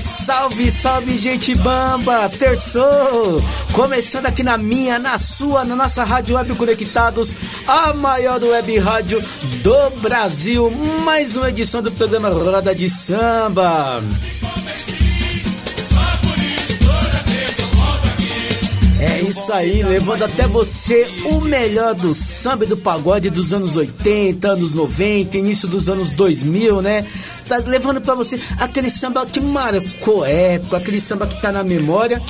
Salve, salve, gente bamba! Terçou! Começando aqui na minha, na sua, na nossa Rádio Web Conectados, a maior web rádio do Brasil. Mais uma edição do programa Roda de Samba. É isso aí, levando até você o melhor do samba e do pagode dos anos 80, anos 90, início dos anos 2000, né? Tá levando para você aquele samba que marcou época, aquele samba que tá na memória,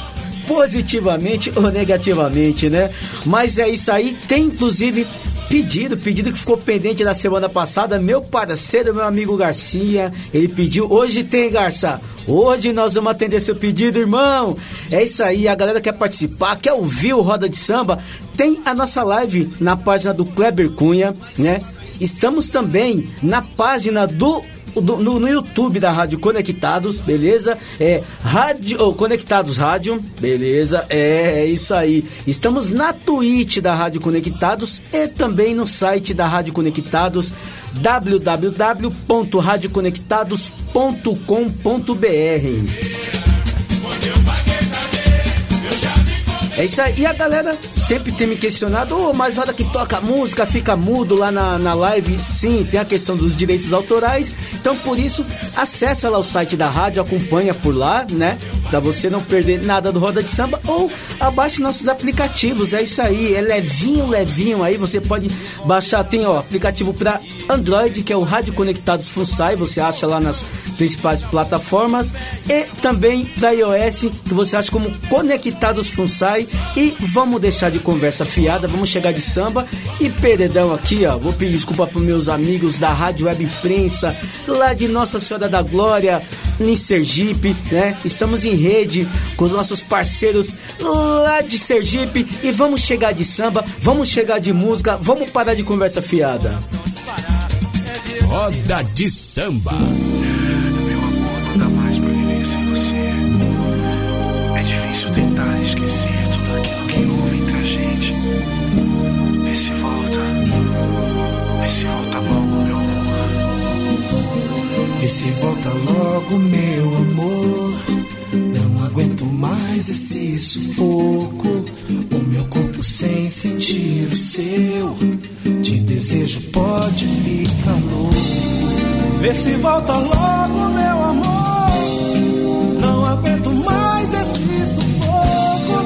positivamente ou negativamente, né? Mas é isso aí, tem inclusive pedido, pedido que ficou pendente da semana passada, meu parceiro, meu amigo Garcia, ele pediu, hoje tem Garça, hoje nós vamos atender seu pedido, irmão. É isso aí, a galera quer participar, quer ouvir o Roda de Samba, tem a nossa live na página do Kleber Cunha, né? Estamos também na página do no, no, YouTube da Rádio Conectados, beleza? É Rádio oh, Conectados Rádio, beleza? É, é isso aí. Estamos na Twitch da Rádio Conectados e também no site da Rádio Conectados www.radioconectados.com.br. É isso aí. E a galera sempre tem me questionado, oh, mas hora que toca música fica mudo lá na, na live. Sim, tem a questão dos direitos autorais. Então, por isso, acessa lá o site da rádio, acompanha por lá, né? Pra você não perder nada do Roda de Samba. Ou abaixe nossos aplicativos. É isso aí. É levinho, levinho aí. Você pode baixar. Tem, ó, aplicativo para Android, que é o Rádio Conectados Funsai. Você acha lá nas principais plataformas. E também para iOS, que você acha como Conectados Funsai. E vamos deixar de conversa fiada, vamos chegar de samba. E perdão aqui, ó, vou pedir desculpa para meus amigos da Rádio Web Imprensa, lá de Nossa Senhora da Glória, em Sergipe, né? Estamos em rede com os nossos parceiros lá de Sergipe e vamos chegar de samba, vamos chegar de música, vamos parar de conversa fiada. Roda de Samba. Logo, meu amor. Não aguento mais esse sufoco. O meu corpo sem sentir o seu. De desejo pode ficar louco. Vê se volta logo, meu amor. Não aguento mais esse sufoco.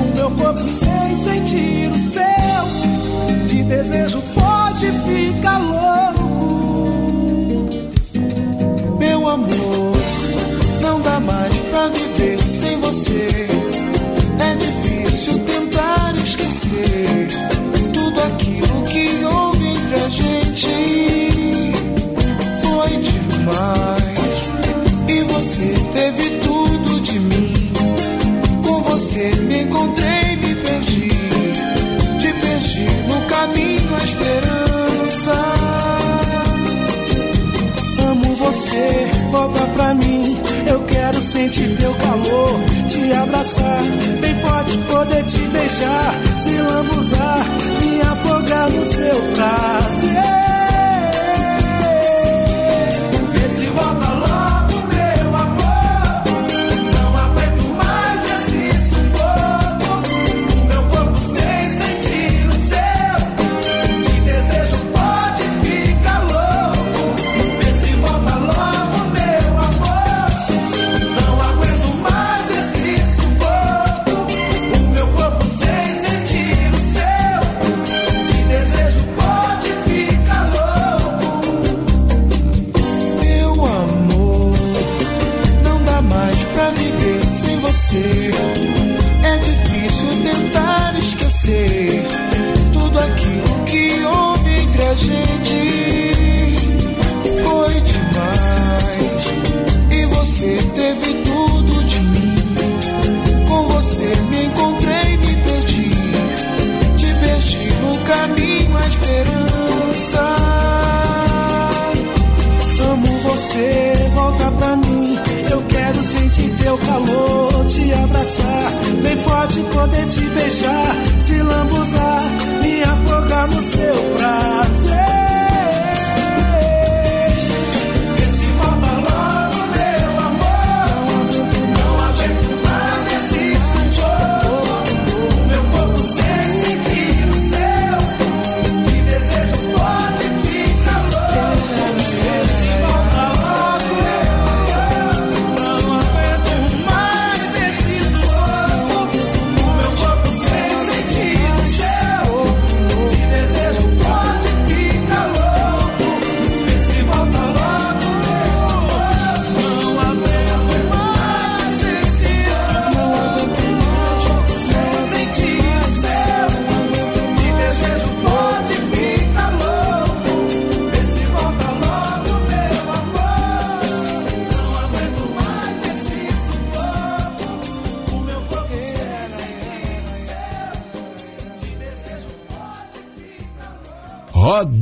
O meu corpo sem sentir o seu. De desejo pode ficar louco. Beijar, se lambuzar, sentir teu calor, te abraçar, bem forte poder te beijar, se lambuzar.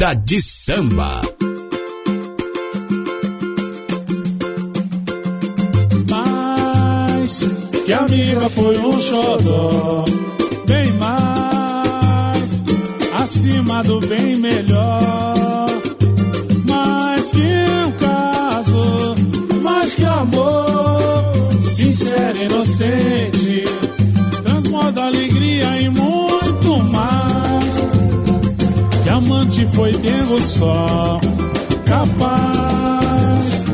Roda de Samba. Mais que amiga foi um xodó, bem mais acima do bem melhor. Mais que um caso, mais que amor, sincero e inocente, amante foi Deus só, capaz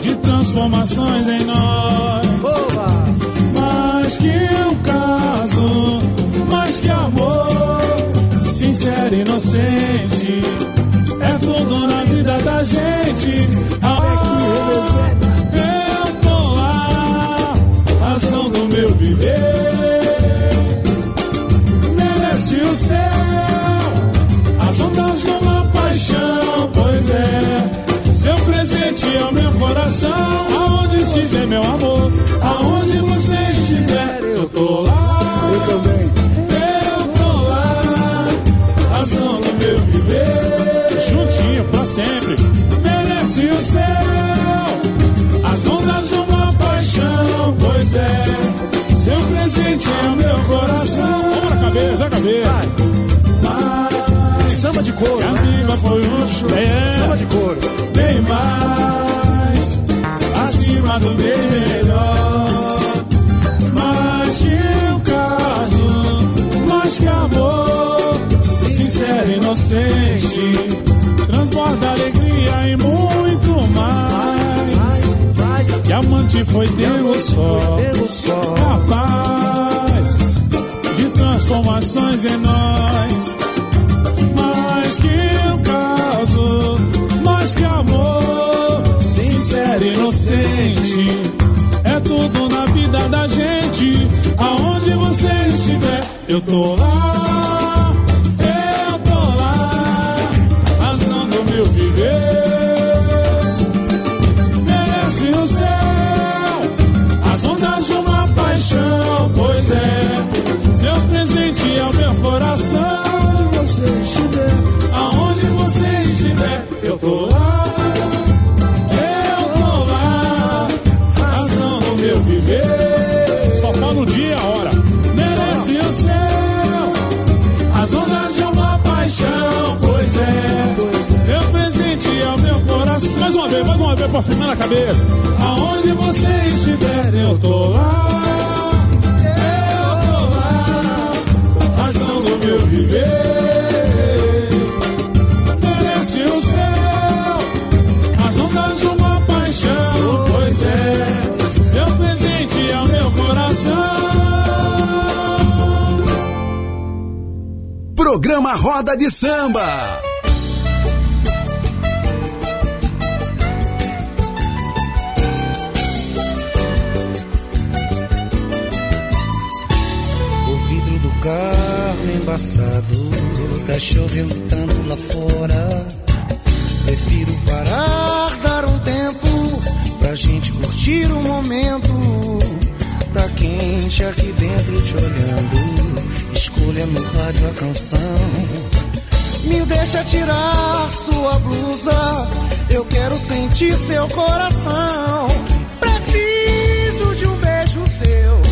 de transformações em nós. Boa. Mais que um caso, mais que amor, sincero e inocente, é tudo na vida da gente. Ah, eu Aonde estiver, meu amor, aonde você estiver, eu tô lá. Eu também. Eu tô lá, razão do meu viver. Juntinho pra sempre, merece o céu. As ondas de uma paixão, pois é. Seu presente é o meu coração. Vamos na cabeça, a cabeça. Samba de couro. Que amiga foi um show. É. Samba de couro. Bem mais acima do melhor. Mais que um caso, mais que amor. Sincero e inocente. Transborda alegria e muito mais. Que amante foi Deus só. Capaz de transformações em nós mais que um caso, mais que amor, e inocente. É tudo na vida da gente, aonde você estiver, eu tô lá, vez, mais uma vez pra firmar na cabeça. Aonde você estiver, eu tô lá. Eu tô lá. Razão do meu viver merece o céu, as ondas de uma paixão, pois é, seu presente é o meu coração. Programa Roda de Samba. Tá tanto lá fora. Prefiro parar, dar um tempo pra gente curtir o momento. Tá quente aqui dentro te olhando. Escolha no rádio a canção. Me deixa tirar sua blusa. Eu quero sentir seu coração. Preciso de um beijo seu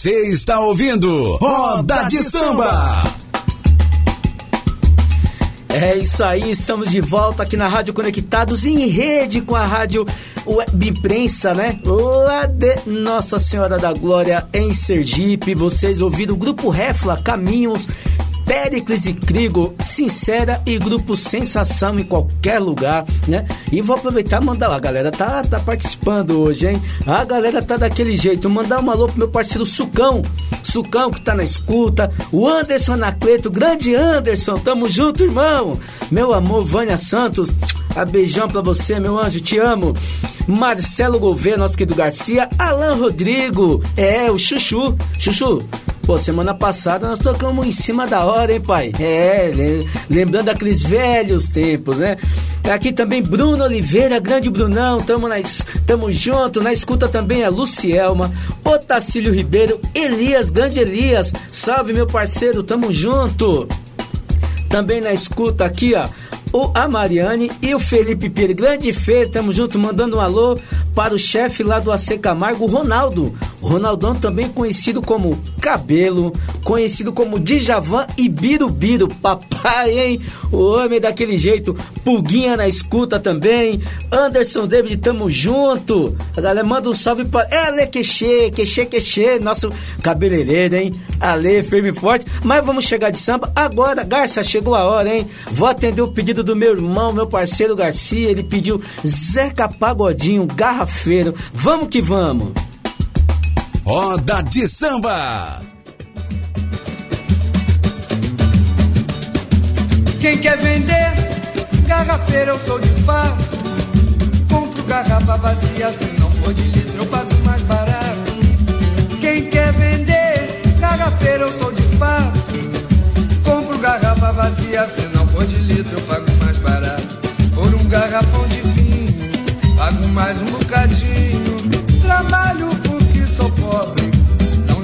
Você está ouvindo Roda de Samba. É isso aí, estamos de volta aqui na Rádio Conectados em rede com a Rádio Web Imprensa, né? Lá de Nossa Senhora da Glória em Sergipe. Vocês ouviram o Grupo Refla Caminhos Pericles e Crigo, Sincera e Grupo Sensação em qualquer lugar, né? E vou aproveitar e mandar, a galera tá, tá participando hoje, hein? A galera tá daquele jeito, mandar um alô pro meu parceiro Sucão, Sucão que tá na escuta, o Anderson Anacleto, grande Anderson, tamo junto, irmão! Meu amor, Vânia Santos, a beijão pra você, meu anjo, te amo. Marcelo Gouveia, nosso querido Garcia, Alan Rodrigo, é, o Chuchu, Chuchu, Pô, semana passada nós tocamos em cima da hora, hein, pai? É, lembrando aqueles velhos tempos, né? Aqui também Bruno Oliveira, grande Brunão, tamo, na, tamo junto. Na escuta também a Lucielma, Otacílio Ribeiro, Elias, grande Elias. Salve, meu parceiro, tamo junto. Também na escuta aqui, ó, o a Mariane e o Felipe Pires. Grande Fê, tamo junto, mandando um alô para o chefe lá do AC Camargo, Ronaldo. Ronaldão também conhecido como Cabelo, conhecido como Djavan e Birubiru. Papai, hein? O homem daquele jeito. Pulguinha na escuta também. Anderson David, tamo junto. A galera manda um salve para... É, Ale Queixê, Queixê, Queixê, nosso cabeleireiro, hein? Ale, firme e forte. Mas vamos chegar de samba. Agora, Garça, chegou a hora, hein? Vou atender o pedido do meu irmão, meu parceiro Garcia. Ele pediu Zeca Pagodinho, garrafeiro. Vamos que vamos. Roda de Samba. Quem quer vender garrafeira, eu sou de fato. Compro garrafa vazia, se não for de litro, eu pago mais barato. Quem quer vender garrafeira, eu sou de fato. Compro garrafa vazia, se não for de litro, eu pago mais barato. Por um garrafão de vinho, pago mais um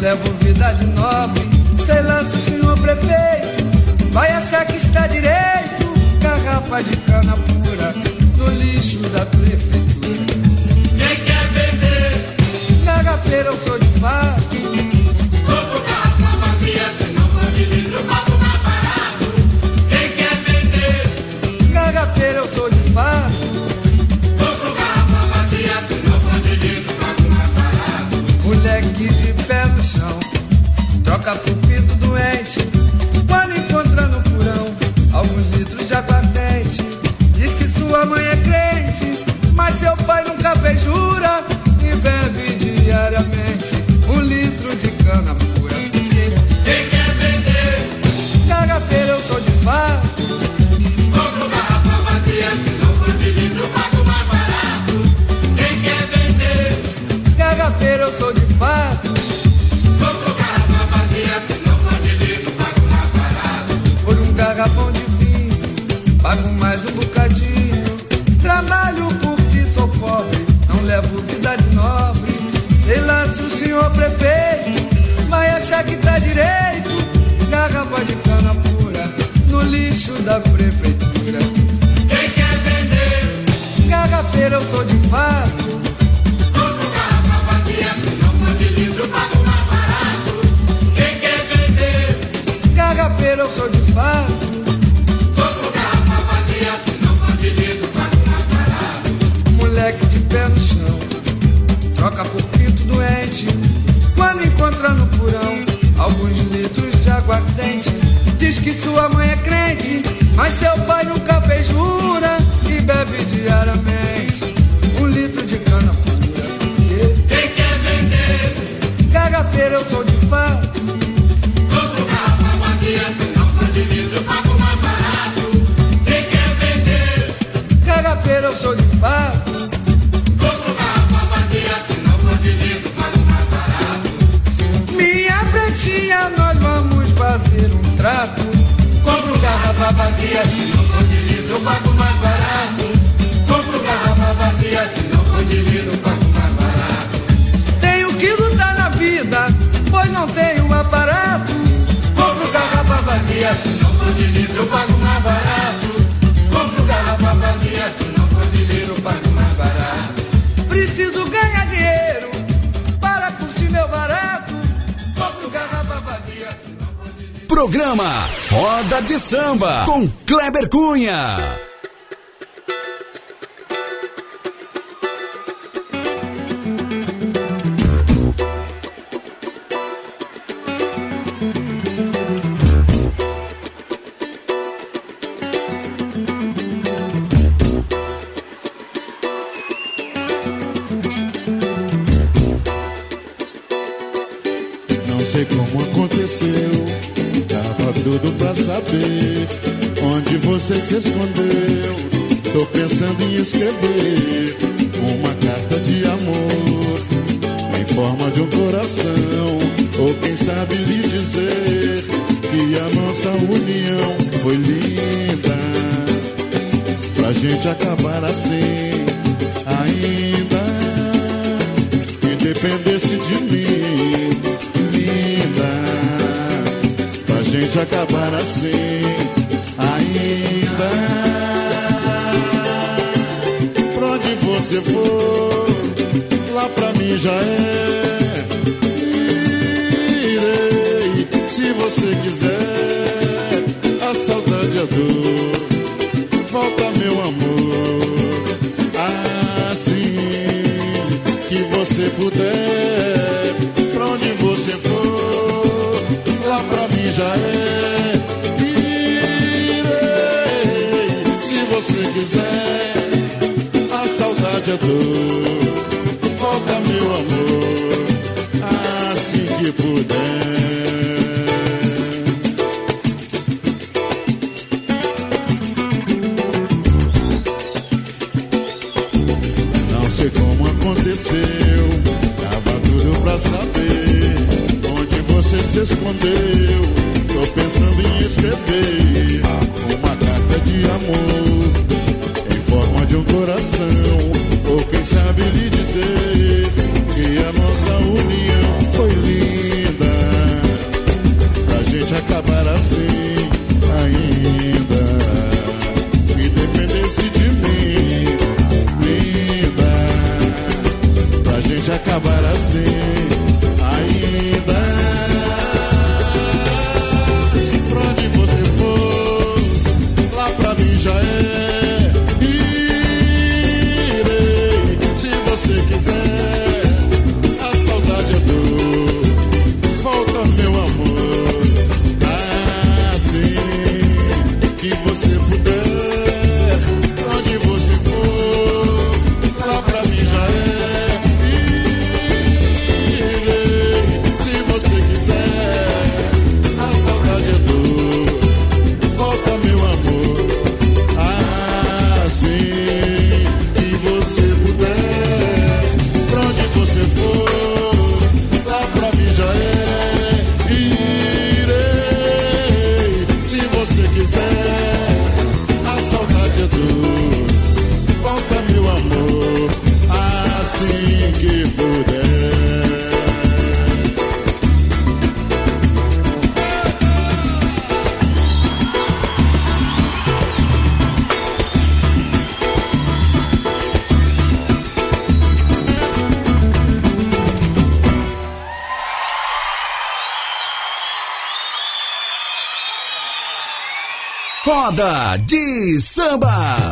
Levo vida de nobre, sei lança, senhor prefeito. Vai achar que está direito, garrafa de cana pura no lixo da prefeitura. Quem quer vender? Na eu sou de fato. para sempre ainda. Pra onde você for, lá pra mim já é. Irei, se você quiser, a saudade é dor. Volta, meu amor, assim que você puder. Pra onde você for, lá pra mim já é. quiser. A saudade é dor, volta meu amor, assim que puder. Roda de Samba.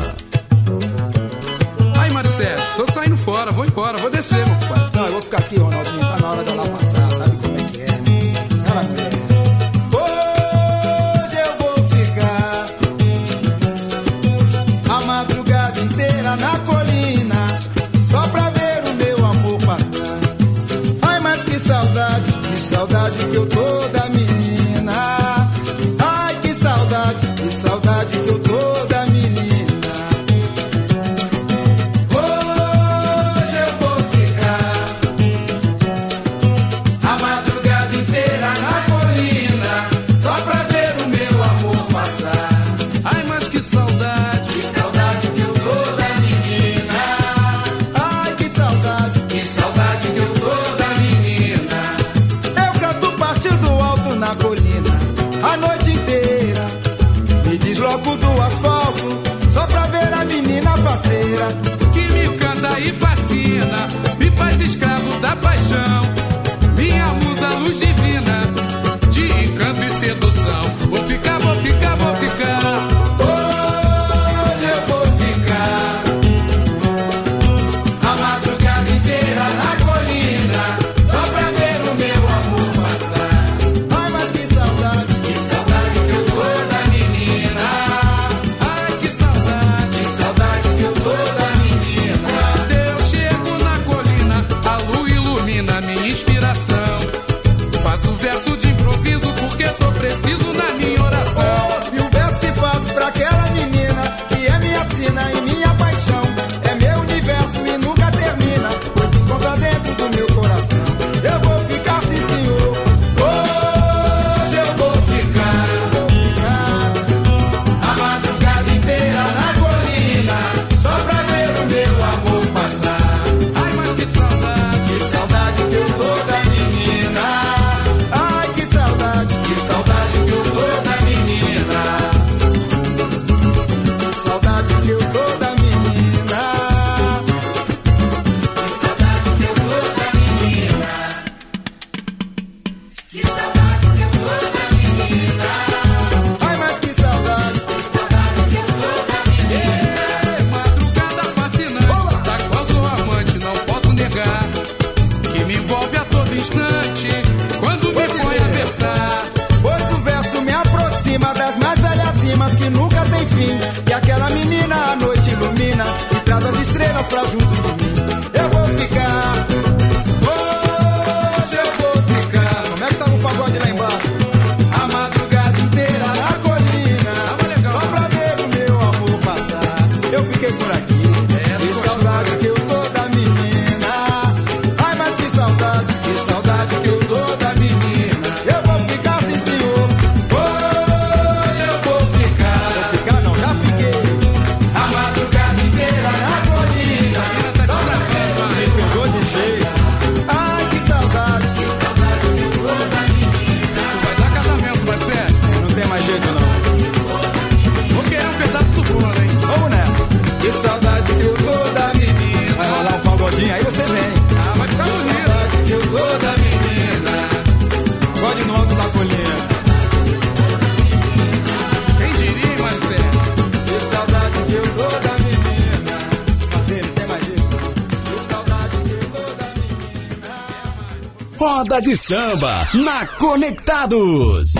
samba na Conectados.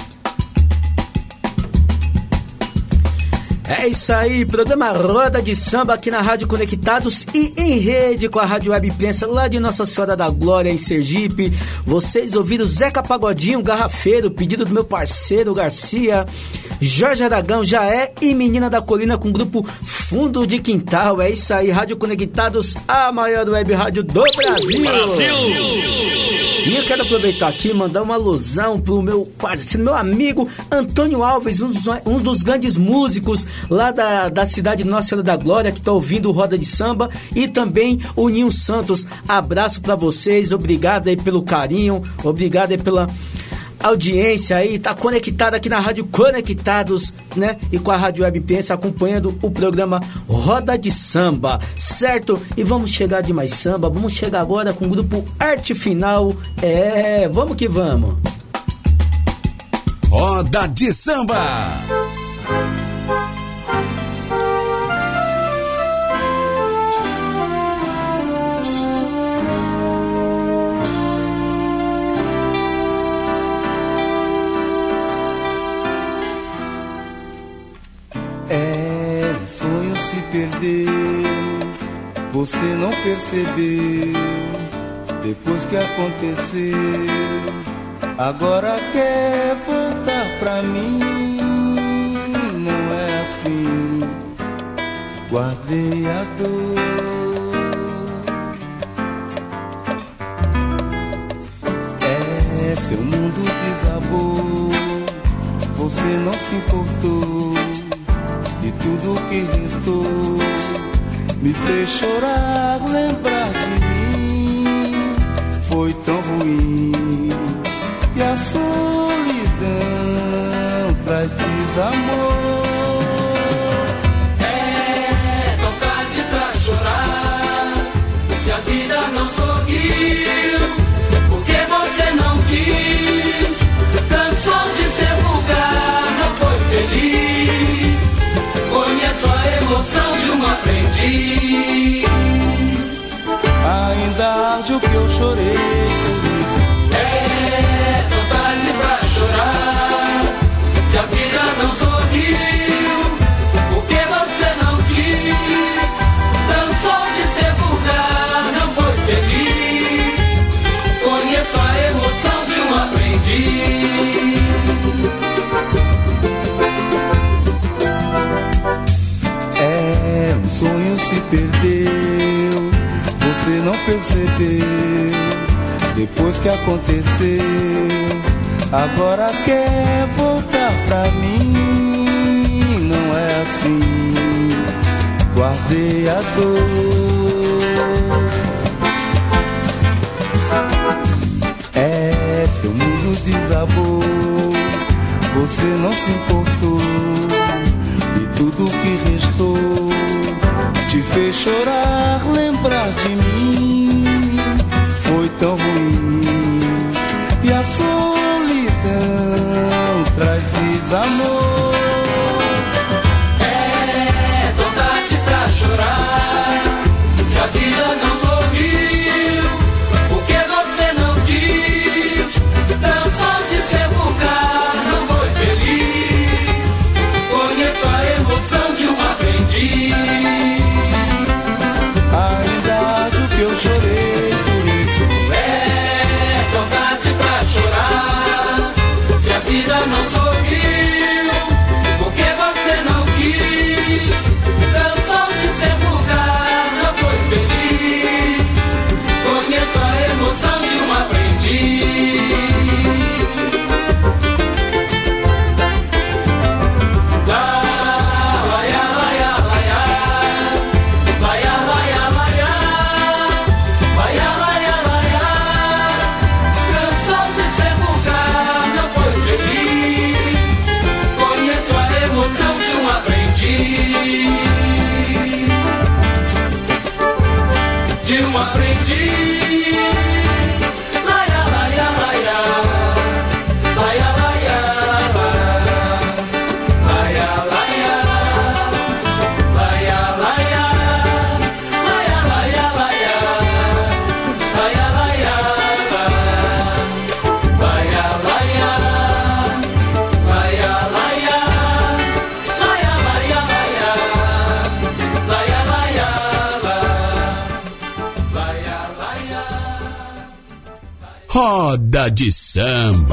É isso aí, programa Roda de Samba aqui na Rádio Conectados e em rede com a Rádio Web Prensa lá de Nossa Senhora da Glória em Sergipe. Vocês ouviram Zeca Pagodinho, Garrafeiro, pedido do meu parceiro Garcia, Jorge Aragão, Jaé e Menina da Colina com o grupo Fundo de Quintal. É isso aí, Rádio Conectados, a maior web rádio do Brasil. Brasil! E eu quero aproveitar aqui e mandar uma alusão pro meu parceiro, meu amigo Antônio Alves, um dos, um dos grandes músicos lá da, da cidade Nossa Senhora da Glória, que tá ouvindo Roda de Samba, e também o Ninho Santos. Abraço para vocês, obrigado aí pelo carinho, obrigado aí pela audiência aí, tá conectada aqui na Rádio Conectados, né? E com a Rádio Web Pensa acompanhando o programa Roda de Samba, certo? E vamos chegar de mais samba, vamos chegar agora com o grupo Arte Final. É, vamos que vamos. Roda de Samba. Você não percebeu. Depois que aconteceu, agora quer voltar pra mim. Não é assim, guardei a dor. É, seu mundo desabou, você não se importou de tudo que restou. Me fez chorar, lembrar de mim. Foi tão ruim. E a solidão traz desamor. É tão tarde pra chorar. Se a vida não sorriu, Ainda arde o que eu chorei por isso. É tão tarde pra chorar. Se a vida não sorriu, porque você não quis. Cansou de ser vulgar, não foi feliz. Conheço a emoção de um aprendiz. É, um sonho se perdeu, você não percebeu. Depois que aconteceu, agora quer voltar pra mim. Não é assim, guardei a dor. É, seu mundo desabou, você não se importou. E tudo que restou te fez chorar, lembrar de de samba.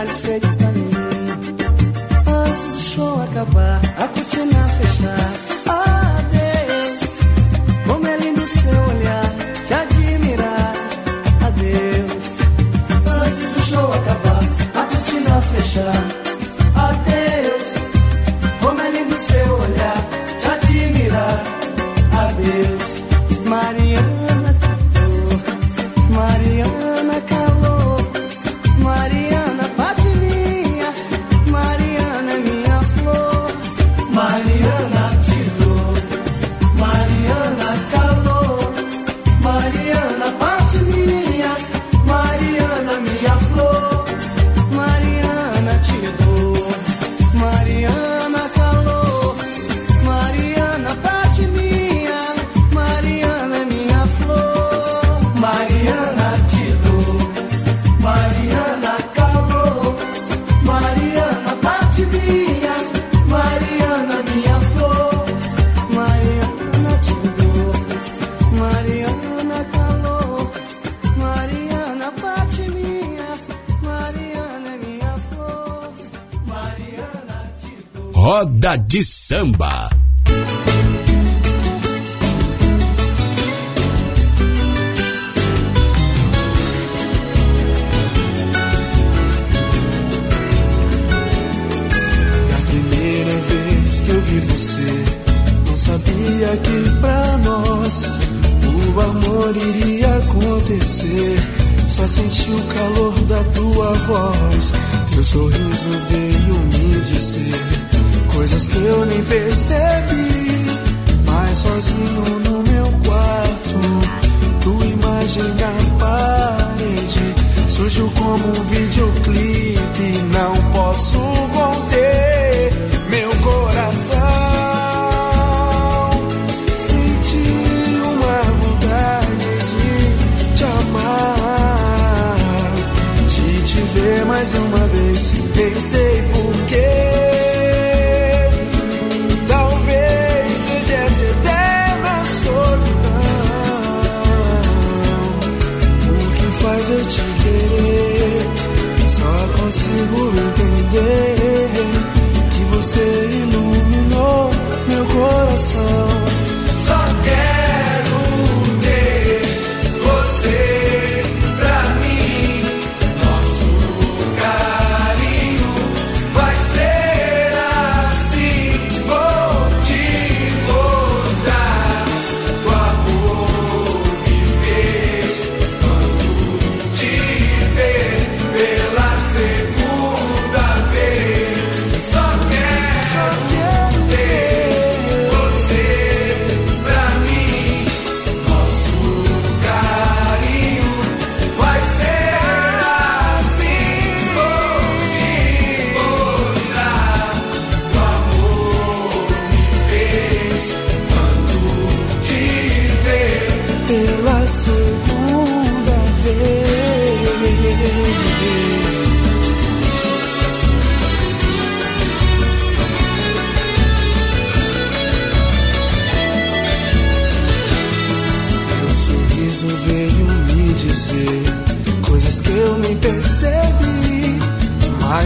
al Señor. samba. eu vi você, não sabia que pra nós o amor iria acontecer. Só senti o calor da tua voz, teu sorriso veio me dizer coisas que eu nem percebi. Mas sozinho no meu quarto, tua imagem na parede surgiu como um videoclipe. Não posso conter meu coração. Senti uma vontade de te amar, de te ver mais uma vez. Pensei por day.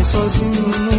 sozinho.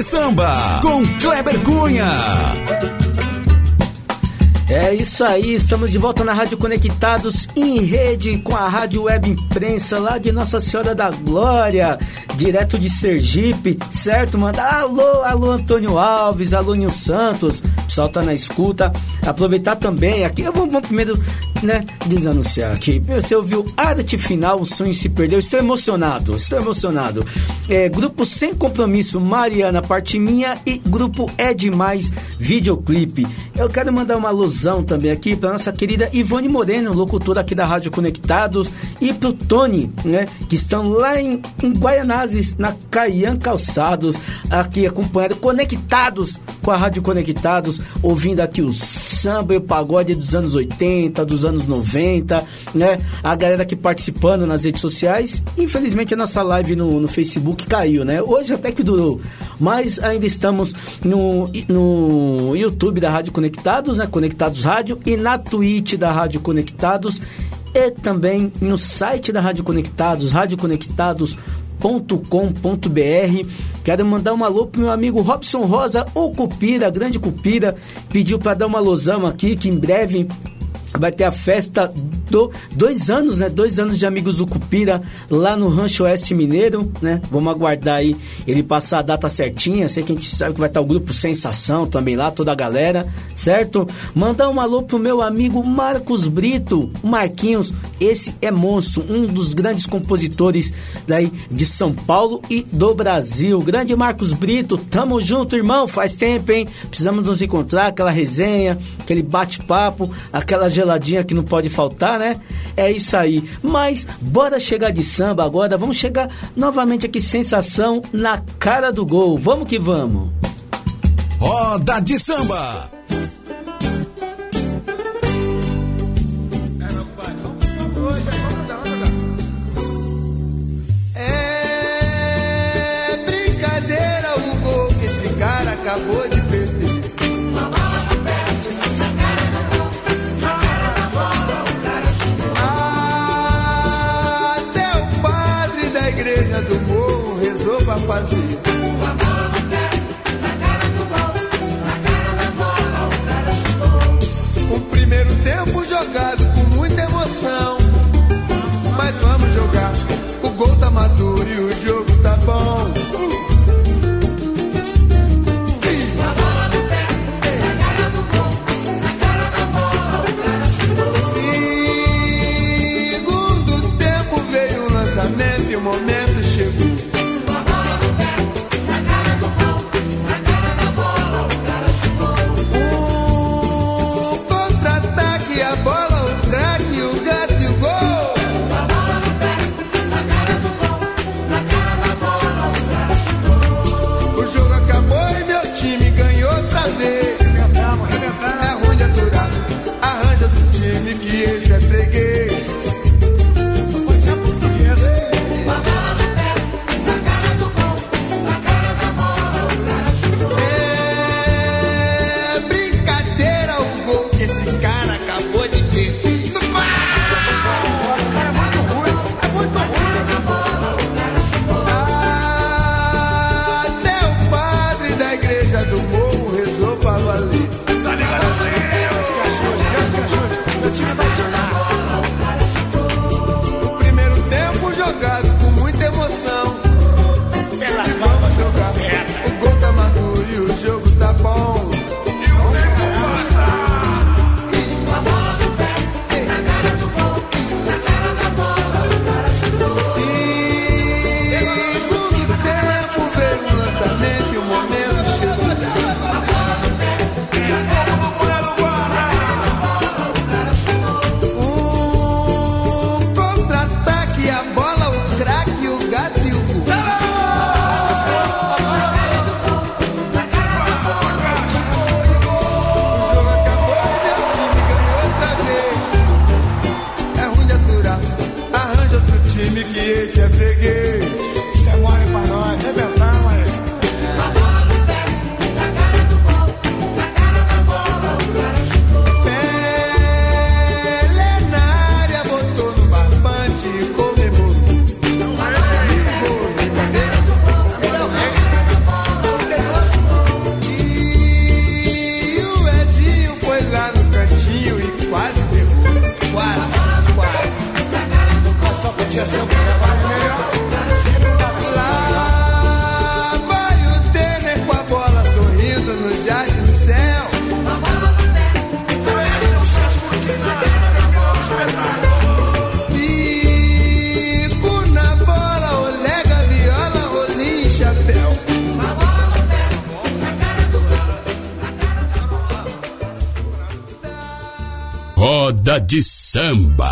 De Samba com Kleber Cunha. É isso aí, estamos de volta na Rádio Conectados em rede com a Rádio Web Imprensa lá de Nossa Senhora da Glória, direto de Sergipe, certo? Manda alô, alô Antônio Alves, alô Nil Santos, o pessoal tá na escuta. Aproveitar também, aqui eu vou, vou primeiro, né, desanunciar aqui. Você ouviu Arte Final, o sonho se perdeu, estou emocionado, estou emocionado. É, grupo Sem Compromisso, Mariana Parte Minha e Grupo É Demais, videoclipe. Eu quero mandar uma alusão também aqui para nossa querida Ivone Moreno, locutora aqui da Rádio Conectados, e pro Tony, né, que estão lá em, em Guaianazes, na Caian Calçados, aqui acompanhando, conectados com a Rádio Conectados, ouvindo aqui o samba e o pagode dos anos 80, dos anos 90, né? A galera aqui participando nas redes sociais. Infelizmente a nossa live no, no Facebook caiu, né? Hoje até que durou, mas ainda estamos no, no YouTube da Rádio Conectados, né? Conectados Rádio e na Twitch da Rádio Conectados e também no site da Rádio Conectados, radioconectados.com.br. Quero mandar um alô pro meu amigo Robson Rosa, o Cupira, grande Cupira, pediu para dar uma alusão aqui que em breve vai ter a festa do dois anos, né? Dois anos de amigos do Cupira lá no Rancho Oeste Mineiro, né? Vamos aguardar aí ele passar a data certinha. Sei que a gente sabe que vai estar o grupo Sensação também lá, toda a galera, certo? Mandar um alô pro meu amigo Marcos Brito, Marquinhos. Esse é monstro, um dos grandes compositores daí de São Paulo e do Brasil. Grande Marcos Brito, tamo junto, irmão. Faz tempo, hein? Precisamos nos encontrar, aquela resenha, aquele bate-papo, aquela geladinha que não pode faltar, né? É isso aí. Mas bora chegar de samba agora. Vamos chegar novamente aqui, sensação na cara do gol. Vamos que vamos. Roda de Samba. Rezou de samba.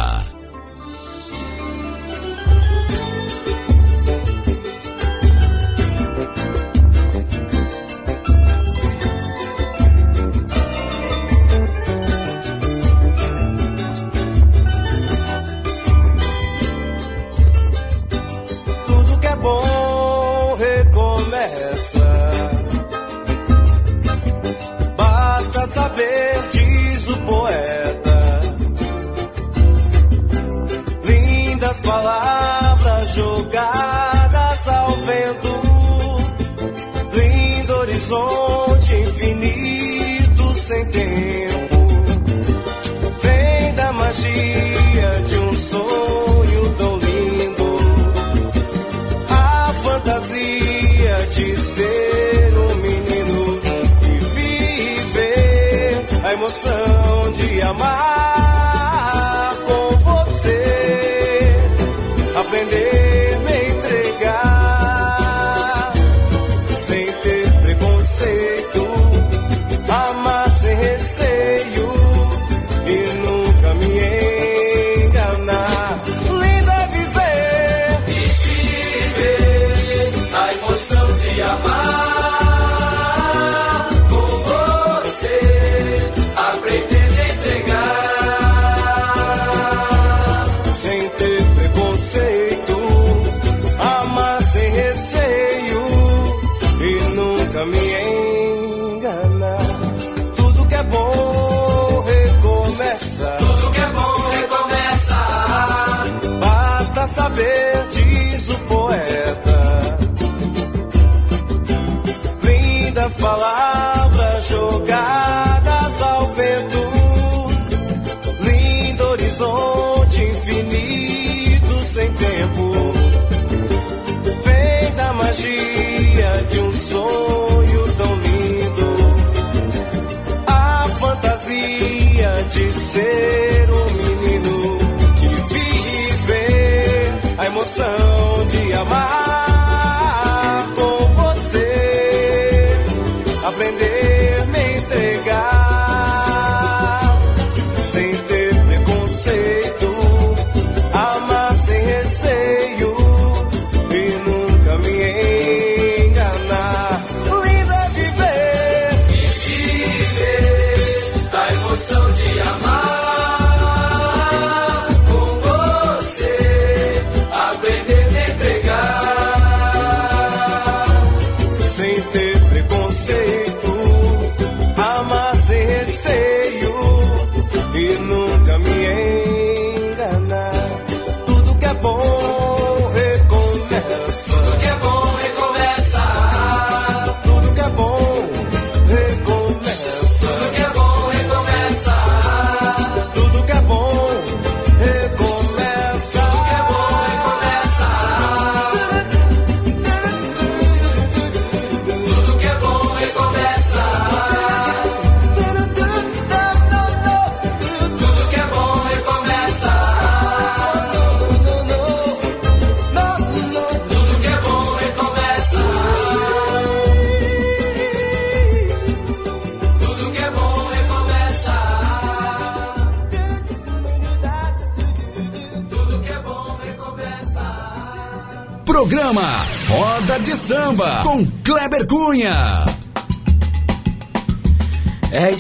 Emoção de amar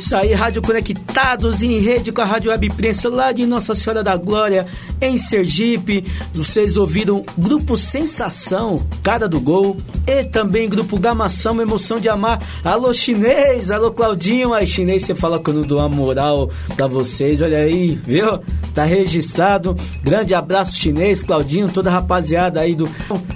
isso aí, Rádio Conectados em rede com a Rádio Web Prensa lá de Nossa Senhora da Glória, em Sergipe. Vocês ouviram Grupo Sensação, Cara do Gol, e também Grupo Gamação, Emoção de Amar. Alô, chinês, alô, Claudinho. Aí, chinês, você fala que eu não dou uma moral pra vocês, olha aí, viu? Tá registrado. Grande abraço, chinês, Claudinho, toda a rapaziada aí do.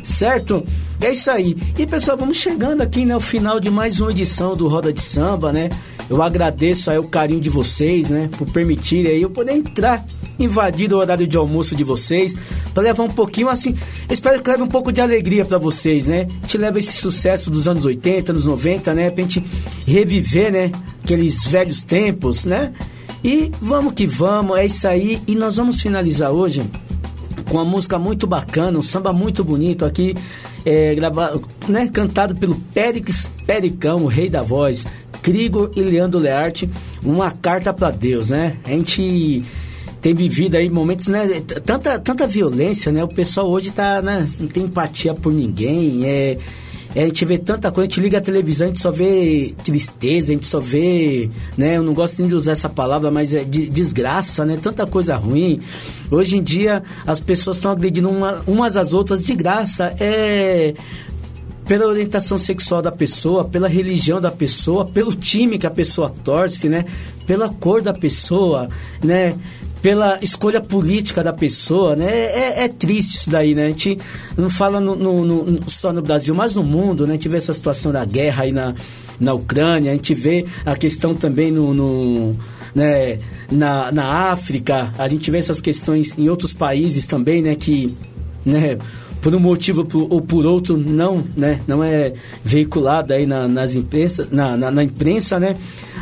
Certo? É isso aí. E pessoal, vamos chegando aqui, né, ao final de mais uma edição do Roda de Samba, né? Eu agradeço aí o carinho de vocês, né, por permitirem aí eu poder entrar invadido o horário de almoço de vocês para levar um pouquinho assim. Espero que leve um pouco de alegria para vocês, né? Te leva esse sucesso dos anos 80, anos 90, né? Pra gente reviver, né? Aqueles velhos tempos, né? E vamos que vamos, é isso aí. E nós vamos finalizar hoje com uma música muito bacana, um samba muito bonito aqui, é, gravado, né, cantado pelo Périx Pericão, o rei da voz, Crigo e Leandro Learte, uma carta para Deus, né? A gente tem vivido aí momentos, né? Tanta, tanta violência, né? O pessoal hoje tá, né? Não tem empatia por ninguém, é, a gente vê tanta coisa, a gente liga a televisão, a gente só vê tristeza, a gente só vê, né? Eu não gosto de usar essa palavra, mas é de, desgraça, né? Tanta coisa ruim. Hoje em dia as pessoas estão agredindo uma, umas às outras de graça. É pela orientação sexual da pessoa, pela religião da pessoa, pelo time que a pessoa torce, né? Pela cor da pessoa, né? Pela escolha política da pessoa, né? É, é, triste isso daí, né? A gente não fala no, no, no, só no Brasil, mas no mundo, né? A gente vê essa situação da guerra aí na, na Ucrânia, a gente vê a questão também no, no né? na, na África, a gente vê essas questões em outros países também, né? Que, né? por um motivo ou por outro não né não é veiculado aí na, nas imprensa na, na, na imprensa né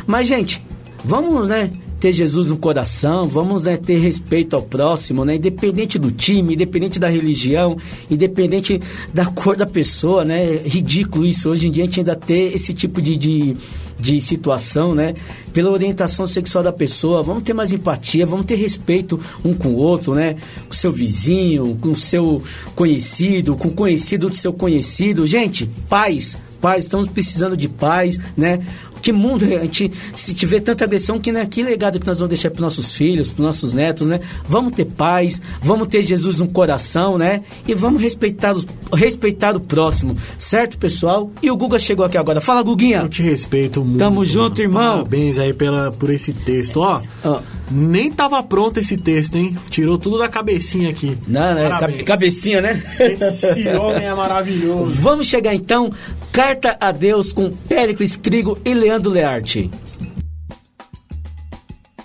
mas gente vamos né ter Jesus no coração, vamos né, ter respeito ao próximo, né? Independente do time, independente da religião, independente da cor da pessoa, né? Ridículo isso. Hoje em dia a gente ainda ter esse tipo de, de, de situação, né? Pela orientação sexual da pessoa, vamos ter mais empatia, vamos ter respeito um com o outro, né? Com seu vizinho, com seu conhecido, com o conhecido do seu conhecido. Gente, paz, paz, estamos precisando de paz, né? Que mundo a gente se tiver tanta agressão que né, que legado que nós vamos deixar para nossos filhos, para nossos netos, né? Vamos ter paz, vamos ter Jesus no coração, né? E vamos respeitar, os, respeitar o próximo, certo, pessoal? E o Guga chegou aqui agora. Fala, Guguinha. Eu te respeito muito. Tamo junto, irmão. Parabéns aí pela, por esse texto, ó. Oh. Nem tava pronto esse texto, hein? Tirou tudo da cabecinha aqui. Não, né? Cabecinha, né? Esse homem é maravilhoso. Vamos chegar então. Carta a Deus com Péricles Crigo e Leandro Learte.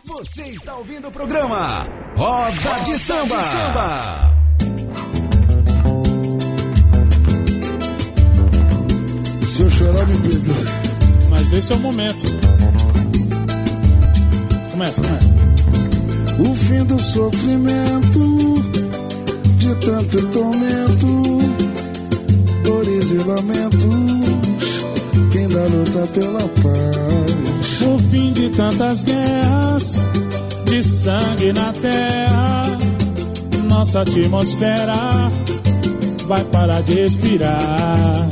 Você está ouvindo o programa Roda, de Samba. De Samba. Se eu chorar, me perdoe. Mas esse é o momento. Começa, começa o fim do sofrimento, de tanto tormento, dores e lamentos, quem dá luta pela paz. O fim de tantas guerras, de sangue na terra, nossa atmosfera vai parar de respirar.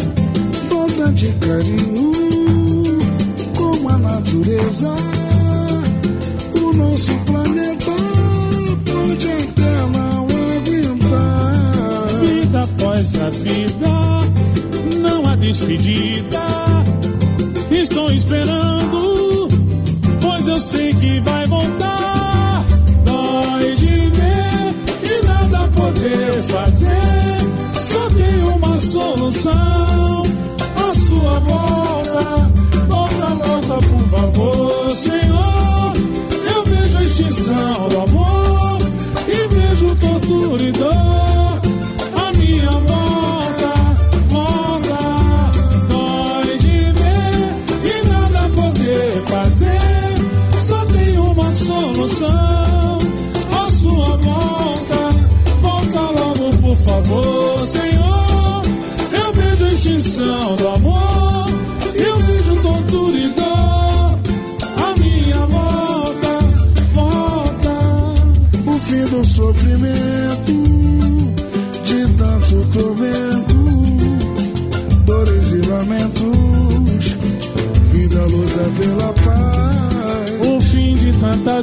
Volta de carinho, como a natureza,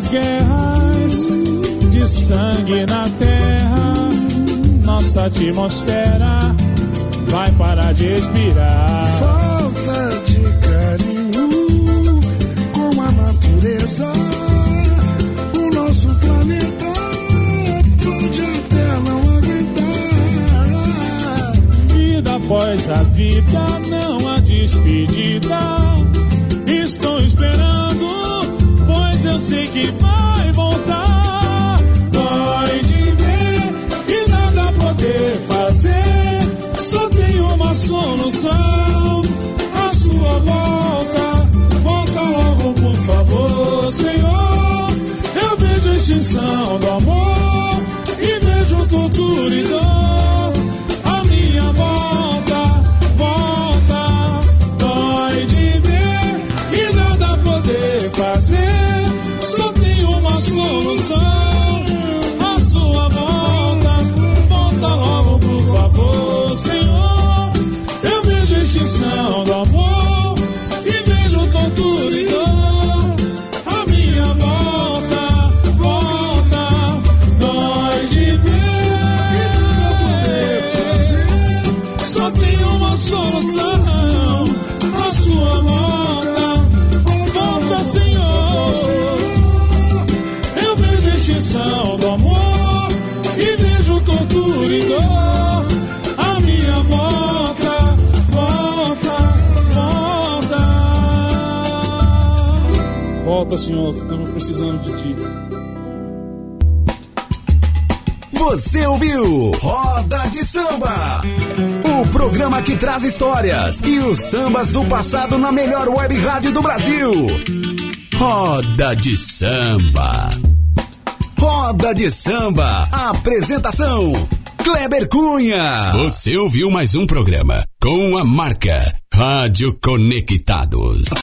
de tantas guerras, de sangue na terra, nossa atmosfera vai parar de respirar. Falta de carinho com a natureza. O nosso planeta pode até não aguentar. Vida após a vida, não há despedida. Volta, Senhor, que estamos precisando de ti. Você ouviu Roda de Samba, o programa que traz histórias e os sambas do passado na melhor web rádio do Brasil. Roda de Samba. Roda de Samba, apresentação Kleber Cunha. Você ouviu mais um programa com a marca Rádio Conectados.